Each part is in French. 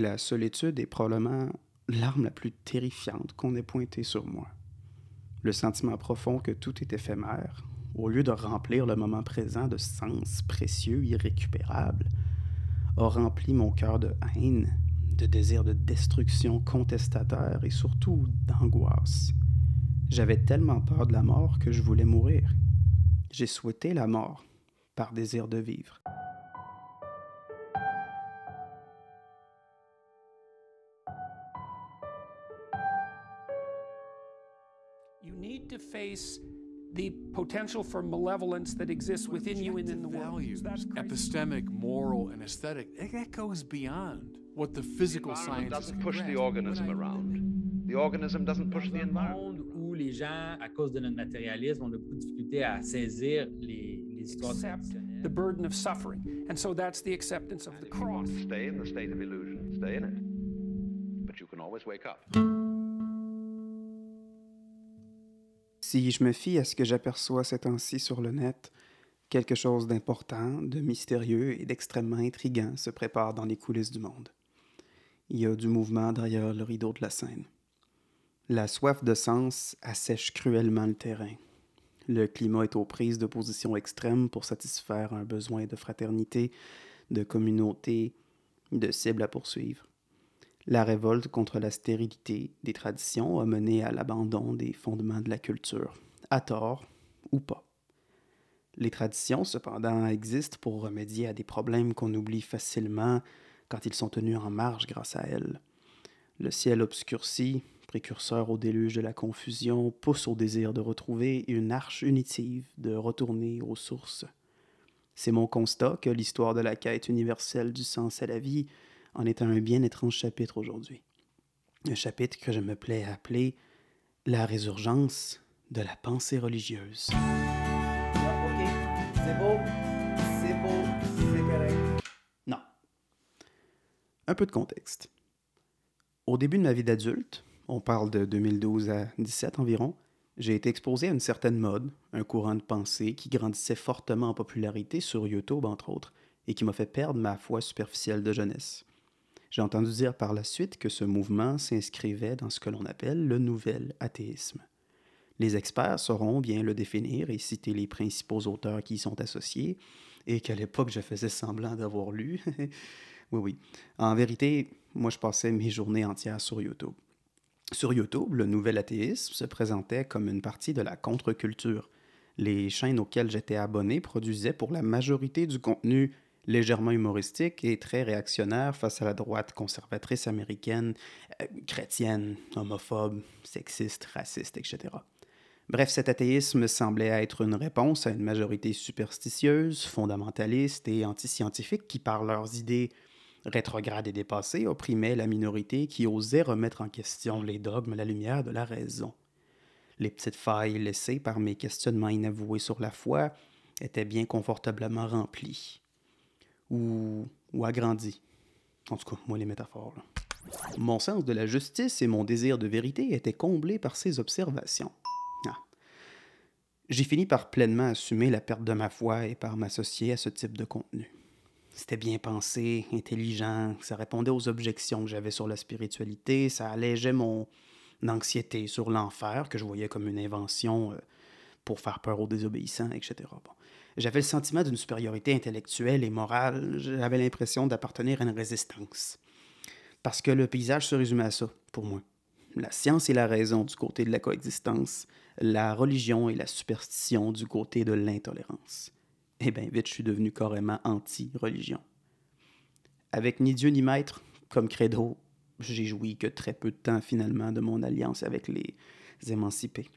La solitude est probablement l'arme la plus terrifiante qu'on ait pointée sur moi. Le sentiment profond que tout est éphémère, au lieu de remplir le moment présent de sens précieux, irrécupérables, a rempli mon cœur de haine, de désir de destruction contestataire et surtout d'angoisse. J'avais tellement peur de la mort que je voulais mourir. J'ai souhaité la mort par désir de vivre. To face the potential for malevolence that exists within you and in the world. values, That's crazy. epistemic, moral, and aesthetic, that- that goes beyond what the physical environment sciences doesn't can push the organism I around. The organism doesn't push the environment. monde où les gens, à cause de notre matérialisme, ont beaucoup de difficulté à saisir les, les histoires the burden of suffering. And so that's the acceptance of the If you want cross. stay in the state of illusion, stay in it. But you can always wake up. Si je me fie à ce que j'aperçois ces temps-ci sur le net, quelque chose d'important, de mystérieux et d'extrêmement intriguant se prépare dans les coulisses du monde. Il y a du mouvement derrière le rideau de la scène. La soif de sens assèche cruellement le terrain. Le climat est aux prises de positions extrêmes pour satisfaire un besoin de fraternité, de communauté, de cible à poursuivre. La révolte contre la stérilité des traditions a mené à l'abandon des fondements de la culture, à tort ou pas. Les traditions, cependant, existent pour remédier à des problèmes qu'on oublie facilement quand ils sont tenus en marge grâce à elles. Le ciel obscurci, précurseur au déluge de la confusion, pousse au désir de retrouver une arche unitive, de retourner aux sources. C'est mon constat que l'histoire de la quête universelle du sens à la vie en est un bien étrange chapitre aujourd'hui. Un chapitre que je me plais à appeler La résurgence de la pensée religieuse. OK, c'est beau, c'est beau, c'est correct. Non. Un peu de contexte. Au début de ma vie d'adulte, on parle de 2012 à 17 environ, j'ai été exposé à une certaine mode, un courant de pensée qui grandissait fortement en popularité sur YouTube, entre autres, et qui m'a fait perdre ma foi superficielle de jeunesse. J'ai entendu dire par la suite que ce mouvement s'inscrivait dans ce que l'on appelle le nouvel athéisme. Les experts sauront bien le définir et citer les principaux auteurs qui y sont associés, et qu'à l'époque je faisais semblant d'avoir lu. oui, oui. En vérité, moi je passais mes journées entières sur YouTube. Sur YouTube, le nouvel athéisme se présentait comme une partie de la contre-culture. Les chaînes auxquelles j'étais abonné produisaient pour la majorité du contenu légèrement humoristique et très réactionnaire face à la droite conservatrice américaine, euh, chrétienne, homophobe, sexiste, raciste, etc. Bref, cet athéisme semblait être une réponse à une majorité superstitieuse, fondamentaliste et antiscientifique qui, par leurs idées rétrogrades et dépassées, opprimaient la minorité qui osait remettre en question les dogmes à la lumière de la raison. Les petites failles laissées par mes questionnements inavoués sur la foi étaient bien confortablement remplies. Ou, ou. En tout cas, moi, les métaphores. Mon sens de la justice et mon désir de vérité étaient comblés par ces observations. Ah. J'ai fini par pleinement assumer la perte de ma foi et par m'associer à ce type de contenu. C'était bien pensé, intelligent, ça répondait aux objections que j'avais sur la spiritualité, ça allégeait mon anxiété sur l'enfer, que je voyais comme une invention euh, pour faire peur aux désobéissants, etc. Bon. J'avais le sentiment d'une supériorité intellectuelle et morale, j'avais l'impression d'appartenir à une résistance. Parce que le paysage se résumait à ça, pour moi. La science et la raison du côté de la coexistence, la religion et la superstition du côté de l'intolérance. Et bien vite, je suis devenu carrément anti-religion. Avec ni Dieu ni maître comme credo, j'ai joui que très peu de temps finalement de mon alliance avec les émancipés.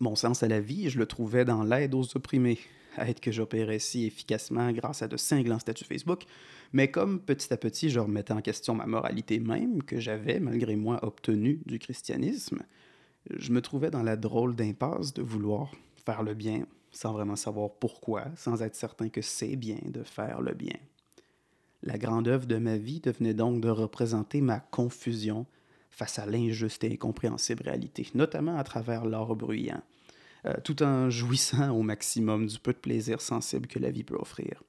Mon sens à la vie, je le trouvais dans l'aide aux opprimés, aide que j'opérais si efficacement grâce à de cinglants statuts Facebook, mais comme petit à petit je remettais en question ma moralité même, que j'avais, malgré moi, obtenue du christianisme, je me trouvais dans la drôle d'impasse de vouloir faire le bien sans vraiment savoir pourquoi, sans être certain que c'est bien de faire le bien. La grande œuvre de ma vie devenait donc de représenter ma confusion face à l'injuste et incompréhensible réalité, notamment à travers l'art bruyant, euh, tout en jouissant au maximum du peu de plaisir sensible que la vie peut offrir.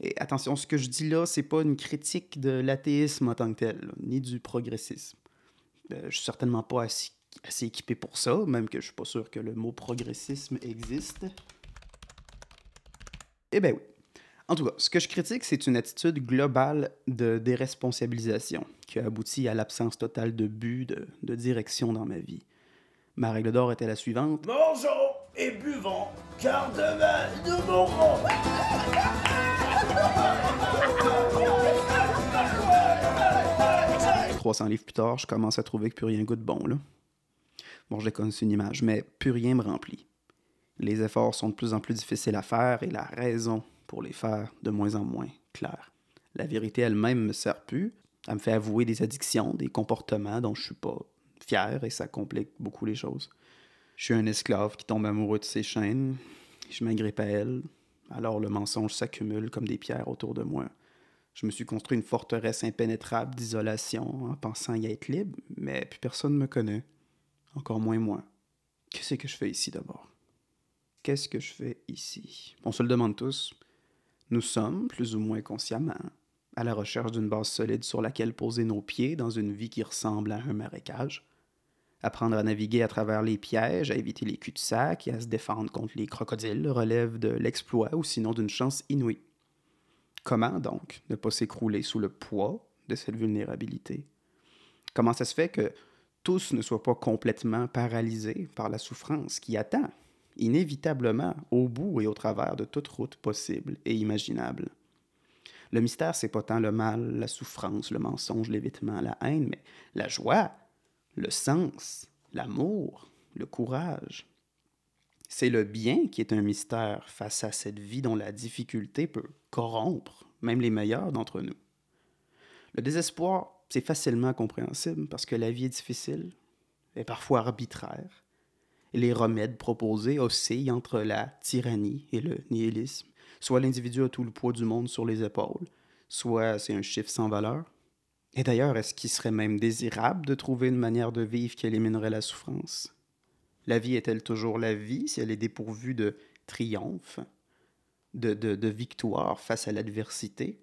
Et attention, ce que je dis là, c'est pas une critique de l'athéisme en tant que tel, ni du progressisme. Euh, je suis certainement pas assez, assez équipé pour ça, même que je suis pas sûr que le mot progressisme existe. Eh ben oui. En tout cas, ce que je critique, c'est une attitude globale de déresponsabilisation qui a abouti à l'absence totale de but, de direction dans ma vie. Ma règle d'or était la suivante. Mangeons et buvons, car demain nous mourrons. 300 livres plus tard, je commence à trouver que plus rien goûte bon, là. Bon, je déconne, c'est une image, mais plus rien me remplit. Les efforts sont de plus en plus difficiles à faire et la raison pour les faire de moins en moins claire. La vérité elle-même me sert plus. Elle me fait avouer des addictions, des comportements dont je suis pas et ça complique beaucoup les choses. Je suis un esclave qui tombe amoureux de ses chaînes. Je m'agrippe à elle. Alors le mensonge s'accumule comme des pierres autour de moi. Je me suis construit une forteresse impénétrable d'isolation en pensant y être libre, mais plus personne ne me connaît. Encore moins moi. Qu'est-ce que je fais ici d'abord? Qu'est-ce que je fais ici? On se le demande tous. Nous sommes, plus ou moins consciemment, à la recherche d'une base solide sur laquelle poser nos pieds dans une vie qui ressemble à un marécage. Apprendre à naviguer à travers les pièges, à éviter les cul-de-sac et à se défendre contre les crocodiles relève de l'exploit ou sinon d'une chance inouïe. Comment donc ne pas s'écrouler sous le poids de cette vulnérabilité? Comment ça se fait que tous ne soient pas complètement paralysés par la souffrance qui attend, inévitablement, au bout et au travers de toute route possible et imaginable? Le mystère, c'est pas tant le mal, la souffrance, le mensonge, l'évitement, la haine, mais la joie, le sens, l'amour, le courage. C'est le bien qui est un mystère face à cette vie dont la difficulté peut corrompre même les meilleurs d'entre nous. Le désespoir, c'est facilement compréhensible parce que la vie est difficile et parfois arbitraire. Les remèdes proposés oscillent entre la tyrannie et le nihilisme. Soit l'individu a tout le poids du monde sur les épaules, soit c'est un chiffre sans valeur. Et d'ailleurs, est-ce qu'il serait même désirable de trouver une manière de vivre qui éliminerait la souffrance? La vie est-elle toujours la vie si elle est dépourvue de triomphe, de, de, de victoire face à l'adversité,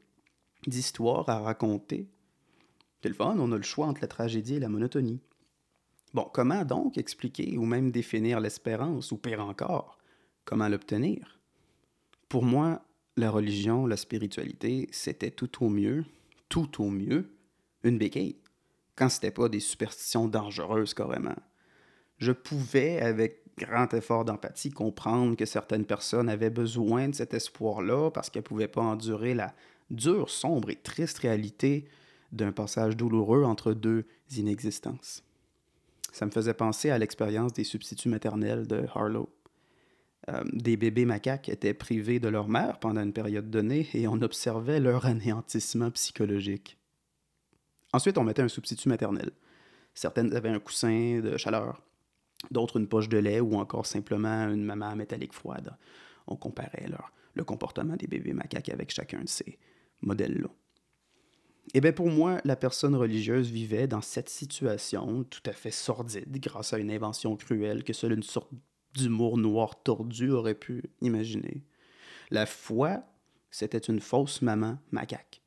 d'histoire à raconter? C'est le fun, on a le choix entre la tragédie et la monotonie. Bon, comment donc expliquer ou même définir l'espérance, ou pire encore, comment l'obtenir? Pour moi, la religion, la spiritualité, c'était tout au mieux, tout au mieux, une béquille, quand c'était pas des superstitions dangereuses carrément. Je pouvais, avec grand effort d'empathie, comprendre que certaines personnes avaient besoin de cet espoir-là parce qu'elles pouvaient pas endurer la dure, sombre et triste réalité d'un passage douloureux entre deux inexistences. Ça me faisait penser à l'expérience des substituts maternels de Harlow. Euh, des bébés macaques étaient privés de leur mère pendant une période donnée et on observait leur anéantissement psychologique. Ensuite, on mettait un substitut maternel. Certaines avaient un coussin de chaleur, d'autres une poche de lait ou encore simplement une maman métallique froide. On comparait leur, le comportement des bébés macaques avec chacun de ces modèles-là. Et bien pour moi, la personne religieuse vivait dans cette situation tout à fait sordide grâce à une invention cruelle que seule une sorte d'humour noir tordu aurait pu imaginer. La foi, c'était une fausse maman macaque.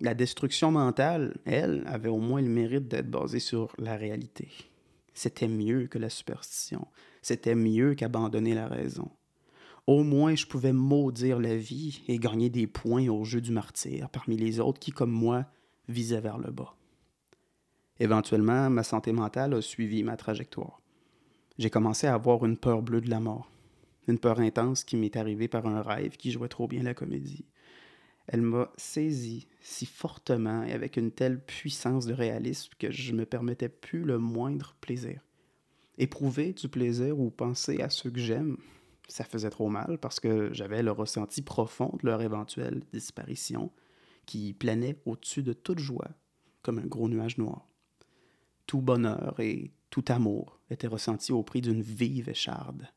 La destruction mentale, elle, avait au moins le mérite d'être basée sur la réalité. C'était mieux que la superstition. C'était mieux qu'abandonner la raison. Au moins, je pouvais maudire la vie et gagner des points au jeu du martyr parmi les autres qui, comme moi, visaient vers le bas. Éventuellement, ma santé mentale a suivi ma trajectoire. J'ai commencé à avoir une peur bleue de la mort, une peur intense qui m'est arrivée par un rêve qui jouait trop bien la comédie. Elle m'a saisi si fortement et avec une telle puissance de réalisme que je ne me permettais plus le moindre plaisir. Éprouver du plaisir ou penser à ceux que j'aime, ça faisait trop mal parce que j'avais le ressenti profond de leur éventuelle disparition qui planait au-dessus de toute joie comme un gros nuage noir. Tout bonheur et tout amour était ressenti au prix d'une vive écharde.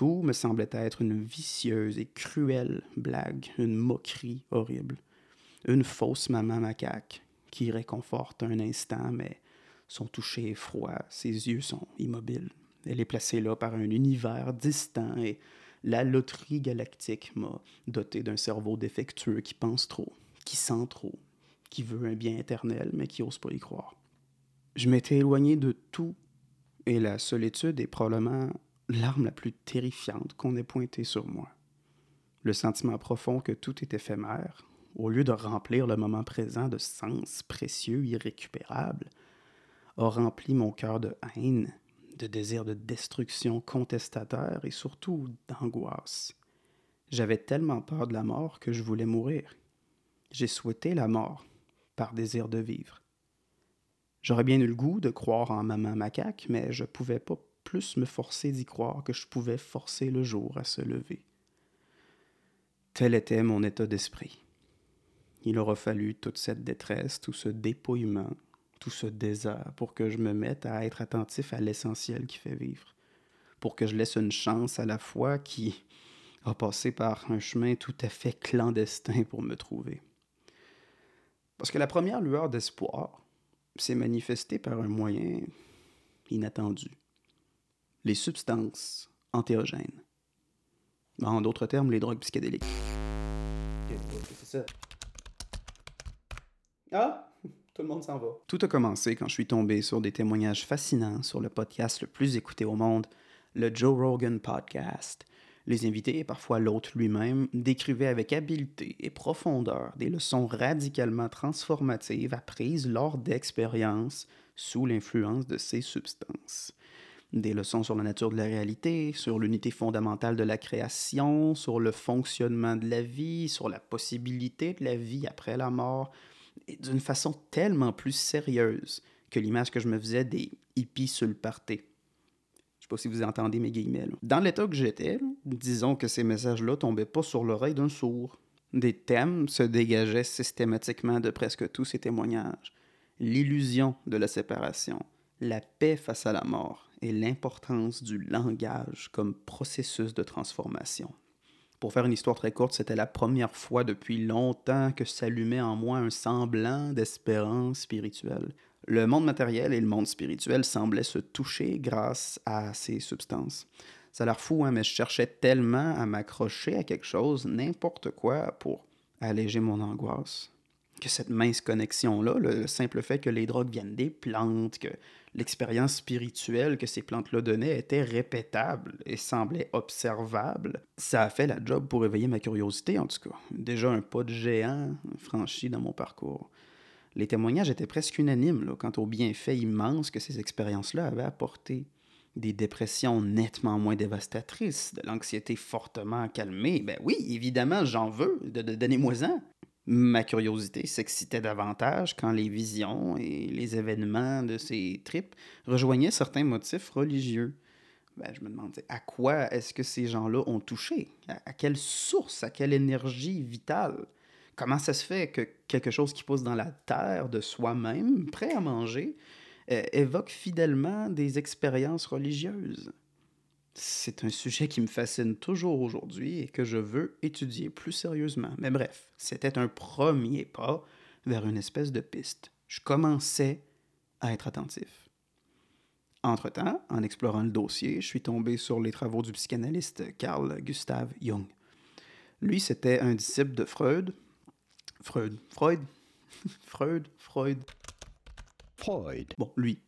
Tout me semblait être une vicieuse et cruelle blague, une moquerie horrible. Une fausse maman macaque qui réconforte un instant, mais son toucher est froid, ses yeux sont immobiles. Elle est placée là par un univers distant et La loterie galactique m'a doté d'un cerveau défectueux qui pense trop, qui sent trop, qui veut un bien éternel, mais qui n'ose pas y croire. Je m'étais éloigné de tout, et la solitude est probablement l'arme la plus terrifiante qu'on ait pointée sur moi. Le sentiment profond que tout est éphémère, au lieu de remplir le moment présent de sens précieux, irrécupérables, a rempli mon cœur de haine, de désir de destruction contestataire et surtout d'angoisse. J'avais tellement peur de la mort que je voulais mourir. J'ai souhaité la mort par désir de vivre. J'aurais bien eu le goût de croire en maman macaque, mais je pouvais pas plus me forcer d'y croire que je pouvais forcer le jour à se lever. Tel était mon état d'esprit. Il aura fallu toute cette détresse, tout ce dépouillement, tout ce désert pour que je me mette à être attentif à l'essentiel qui fait vivre, pour que je laisse une chance à la foi qui a passé par un chemin tout à fait clandestin pour me trouver. Parce que la première lueur d'espoir s'est manifestée par un moyen inattendu. Les substances antéogènes. En d'autres termes, les drogues psychédéliques. C'est ça. Ah! Tout le monde s'en va. Tout a commencé quand je suis tombé sur des témoignages fascinants sur le podcast le plus écouté au monde, le Joe Rogan Podcast. Les invités, et parfois l'hôte lui-même, décrivaient avec habileté et profondeur des leçons radicalement transformatives apprises lors d'expériences sous l'influence de ces substances. Des leçons sur la nature de la réalité, sur l'unité fondamentale de la création, sur le fonctionnement de la vie, sur la possibilité de la vie après la mort, d'une façon tellement plus sérieuse que l'image que je me faisais des hippies sur le. Je sais pas si vous entendez mes guillemets. Dans l'état que j'étais, disons que ces messages-là tombaient pas sur l'oreille d'un sourd. Des thèmes se dégageaient systématiquement de presque tous ces témoignages. L'illusion de la séparation, la paix face à la mort et l'importance du langage comme processus de transformation. Pour faire une histoire très courte, c'était la première fois depuis longtemps que s'allumait en moi un semblant d'espérance spirituelle. Le monde matériel et le monde spirituel semblaient se toucher grâce à ces substances. Ça a l'air fou, hein, mais je cherchais tellement à m'accrocher à quelque chose, n'importe quoi, pour alléger mon angoisse, que cette mince connexion-là, le simple fait que les drogues viennent des plantes, que l'expérience spirituelle que ces plantes-là donnaient était répétable et semblait observable, ça a fait la job pour éveiller ma curiosité, en tout cas. Déjà un pas de géant franchi dans mon parcours. Les témoignages étaient presque unanimes quant aux bienfaits immenses que ces expériences-là avaient apportés. Des dépressions nettement moins dévastatrices, de l'anxiété fortement calmée. Ben oui, évidemment, j'en veux, de, de- donnez-moi-en. Ma curiosité s'excitait davantage quand les visions et les événements de ces tripes rejoignaient certains motifs religieux. Ben, je me demandais à quoi est-ce que ces gens-là ont touché? À, quelle source, à quelle énergie vitale? Comment ça se fait que quelque chose qui pousse dans la terre de soi-même, prêt à manger, euh, évoque fidèlement des expériences religieuses? C'est un sujet qui me fascine toujours aujourd'hui et que je veux étudier plus sérieusement. Mais bref, c'était un premier pas vers une espèce de piste. Je commençais à être attentif. Entre-temps, en explorant le dossier, je suis tombé sur les travaux du psychanalyste Carl Gustav Jung. Lui, c'était un disciple de Freud. Freud. Freud. Freud. Freud. Freud. Bon, lui.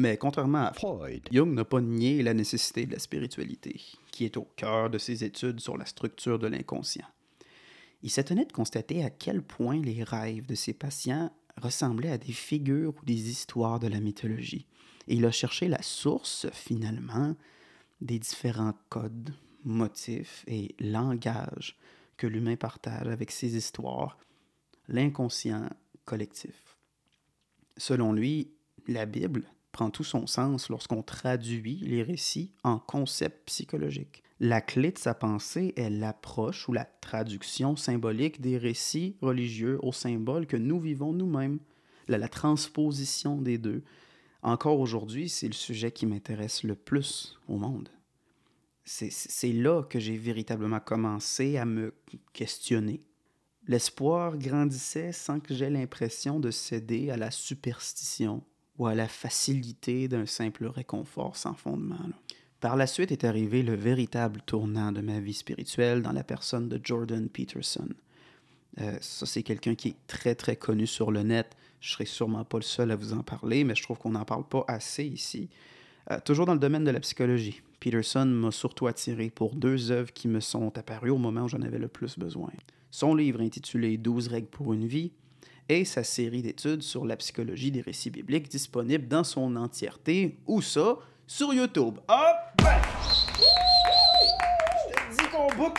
Mais contrairement à Freud. Jung n'a pas nié la nécessité de la spiritualité, qui est au cœur de ses études sur la structure de l'inconscient. Il s'étonnait de constater à quel point les rêves de ses patients ressemblaient à des figures ou des histoires de la mythologie. Et il a cherché la source, finalement, des différents codes, motifs et langages que l'humain partage avec ses histoires, l'inconscient collectif. Selon lui, la Bible prend tout son sens lorsqu'on traduit les récits en concepts psychologiques. La clé de sa pensée est l'approche ou la traduction symbolique des récits religieux aux symboles que nous vivons nous-mêmes, la, la transposition des deux. Encore aujourd'hui, c'est le sujet qui m'intéresse le plus au monde. C'est- là que j'ai véritablement commencé à me questionner. L'espoir grandissait sans que j'aie l'impression de céder à la superstition ou à la facilité d'un simple réconfort sans fondement. Par la suite est arrivé le véritable tournant de ma vie spirituelle dans la personne de Jordan Peterson. Euh, ça, c'est quelqu'un qui est très, très connu sur le net. Je serai sûrement pas le seul à vous en parler, mais je trouve qu'on n'en parle pas assez ici. Euh, toujours dans le domaine de la psychologie, Peterson m'a surtout attiré pour deux œuvres qui me sont apparues au moment où j'en avais le plus besoin. Son livre intitulé 12 règles pour une vie et sa série d'études sur la psychologie des récits bibliques disponible dans son entièreté. Où ça? Sur YouTube. Hop! Ici, moi!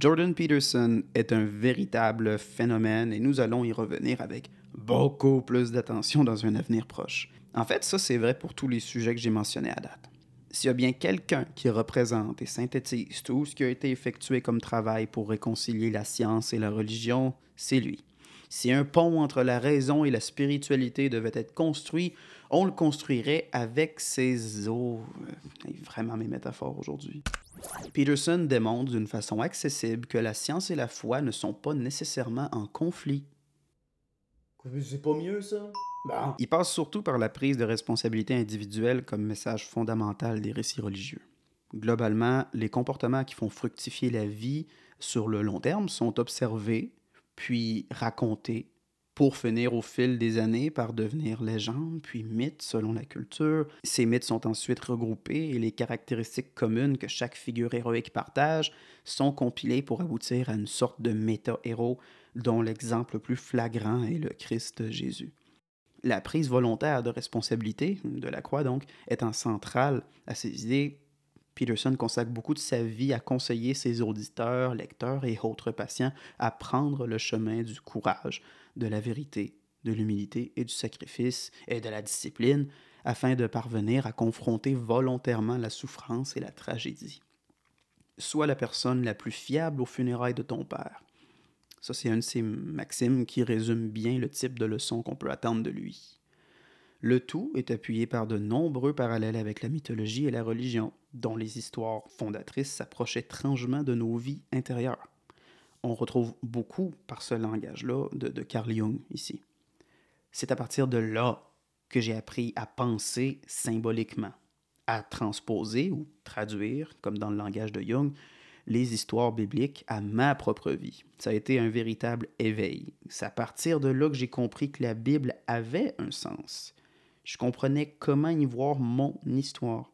Jordan Peterson est un véritable phénomène et nous allons y revenir avec beaucoup plus d'attention dans un avenir proche. En fait, ça c'est vrai pour tous les sujets que j'ai mentionnés à date. S'il y a bien quelqu'un qui représente et synthétise tout ce qui a été effectué comme travail pour réconcilier la science et la religion, c'est lui. Si un pont entre la raison et la spiritualité devait être construit, on le construirait avec ses eaux. Vraiment mes métaphores aujourd'hui. Peterson démontre d'une façon accessible que la science et la foi ne sont pas nécessairement en conflit. C'est pas mieux, ça? Bon. Il passe surtout par la prise de responsabilité individuelle comme message fondamental des récits religieux. Globalement, les comportements qui font fructifier la vie sur le long terme sont observés, puis racontés, pour finir au fil des années par devenir légendes, puis mythes selon la culture. Ces mythes sont ensuite regroupés et les caractéristiques communes que chaque figure héroïque partage sont compilées pour aboutir à une sorte de méta-héros dont l'exemple le plus flagrant est le Christ Jésus. La prise volontaire de responsabilité de la croix, donc, étant centrale à ces idées, Peterson consacre beaucoup de sa vie à conseiller ses auditeurs, lecteurs et autres patients à prendre le chemin du courage, de la vérité, de l'humilité et du sacrifice et de la discipline, afin de parvenir à confronter volontairement la souffrance et la tragédie. Sois la personne la plus fiable aux funérailles de ton père. Ça, c'est une de ces maximes qui résume bien le type de leçon qu'on peut attendre de lui. Le tout est appuyé par de nombreux parallèles avec la mythologie et la religion, dont les histoires fondatrices s'approchaient étrangement de nos vies intérieures. On retrouve beaucoup par ce langage-là de, de Carl Jung ici. C'est à partir de là que j'ai appris à penser symboliquement, à transposer ou traduire, comme dans le langage de Jung, les histoires bibliques à ma propre vie. Ça a été un véritable éveil. C'est à partir de là que j'ai compris que la Bible avait un sens. Je comprenais comment y voir mon histoire.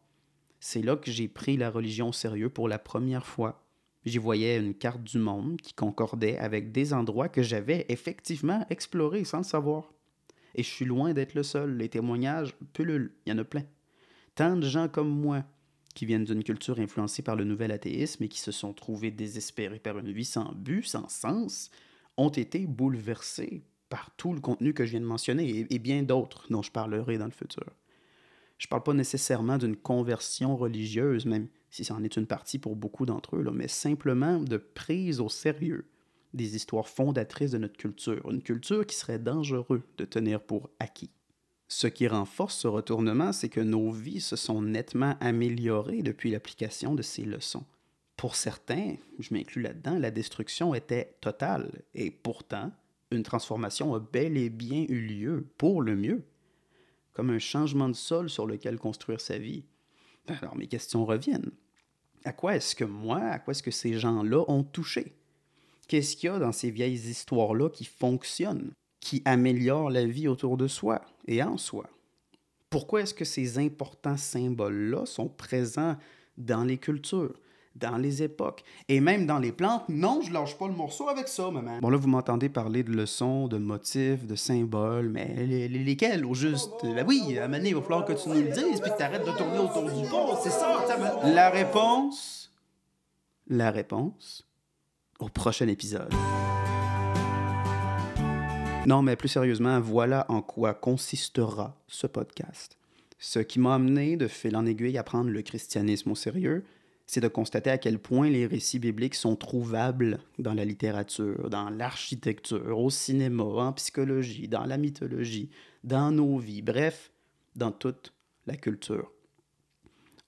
C'est là que j'ai pris la religion au sérieux pour la première fois. J'y voyais une carte du monde qui concordait avec des endroits que j'avais effectivement explorés sans le savoir. Et je suis loin d'être le seul. Les témoignages pullulent. Il y en a plein. Tant de gens comme moi qui viennent d'une culture influencée par le nouvel athéisme et qui se sont trouvés désespérés par une vie sans but, sans sens, ont été bouleversés par tout le contenu que je viens de mentionner et, et bien d'autres dont je parlerai dans le futur. Je ne parle pas nécessairement d'une conversion religieuse, même si c'en est une partie pour beaucoup d'entre eux, mais simplement de prise au sérieux des histoires fondatrices de notre culture, une culture qui serait dangereux de tenir pour acquis. Ce qui renforce ce retournement, c'est que nos vies se sont nettement améliorées depuis l'application de ces leçons. Pour certains, je m'inclus là-dedans, la destruction était totale, et pourtant, une transformation a bel et bien eu lieu pour le mieux, comme un changement de sol sur lequel construire sa vie. Alors mes questions reviennent. À quoi est-ce que moi, à quoi est-ce que ces gens-là ont touché? Qu'est-ce qu'il y a dans ces vieilles histoires-là qui fonctionnent, qui améliorent la vie autour de soi et en soi? Pourquoi est-ce que ces importants symboles-là sont présents dans les cultures, dans les époques et même dans les plantes? Non, je lâche pas le morceau avec ça, maman. Bon, là, vous m'entendez parler de leçons, de motifs, de symboles, mais les- les- lesquels au juste? Ben oui, à il va falloir que tu nous le dises puis que tu arrêtes de tourner autour du pot. C'est ça, La réponse? La réponse? Au prochain épisode. Non, mais plus sérieusement, voilà en quoi consistera ce podcast. Ce qui m'a amené de fil en aiguille à prendre le christianisme au sérieux, c'est de constater à quel point les récits bibliques sont trouvables dans la littérature, dans l'architecture, au cinéma, en psychologie, dans la mythologie, dans nos vies, bref, dans toute la culture.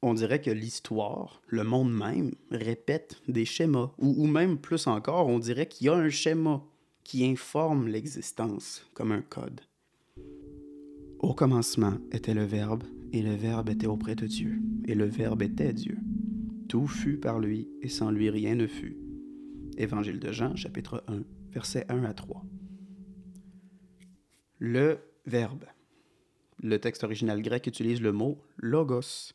On dirait que l'histoire, le monde même, répète des schémas, ou, ou même plus encore, on dirait qu'il y a un schéma qui informe l'existence comme un code. Au commencement était le Verbe, Et le Verbe était auprès de Dieu, et le Verbe était Dieu. Tout fut par lui, et sans lui rien ne fut. Évangile de Jean, chapitre 1, versets 1 à 3. Le Verbe. Le texte original grec utilise le mot logos.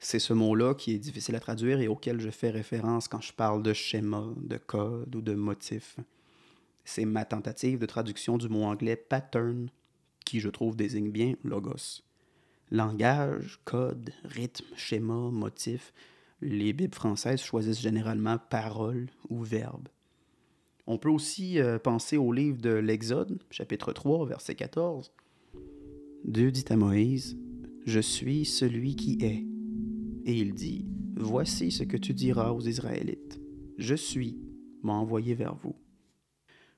C'est ce mot-là qui est difficile à traduire et auquel je fais référence quand je parle de schéma, de code ou de motif. C'est ma tentative de traduction du mot anglais pattern, qui je trouve désigne bien logos. Langage, code, rythme, schéma, motif, les Bibles françaises choisissent généralement parole ou verbe. On peut aussi euh, penser au livre de l'Exode, chapitre 3, verset 14. Dieu dit à Moïse, Je suis celui qui est. Et il dit, Voici ce que tu diras aux Israélites. Je suis, m'a envoyé vers vous.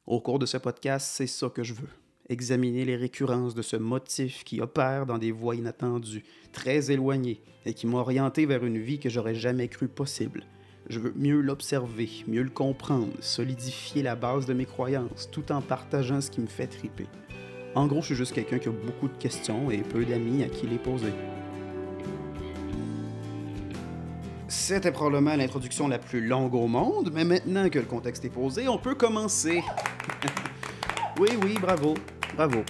Au cours de ce podcast, c'est ça que je veux. Examiner les récurrences de ce motif qui opère dans des voies inattendues, très éloignées, et qui m'a orienté vers une vie que j'aurais jamais cru possible. Je veux mieux l'observer, mieux le comprendre, solidifier la base de mes croyances, tout en partageant ce qui me fait triper. En gros, je suis juste quelqu'un qui a beaucoup de questions et peu d'amis à qui les poser. C'était probablement l'introduction la plus longue au monde, mais maintenant que le contexte est posé, on peut commencer. oui, oui, bravo, bravo.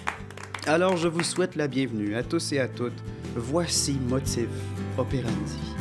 Alors je vous souhaite la bienvenue à tous et à toutes. Voici Motif Operandi.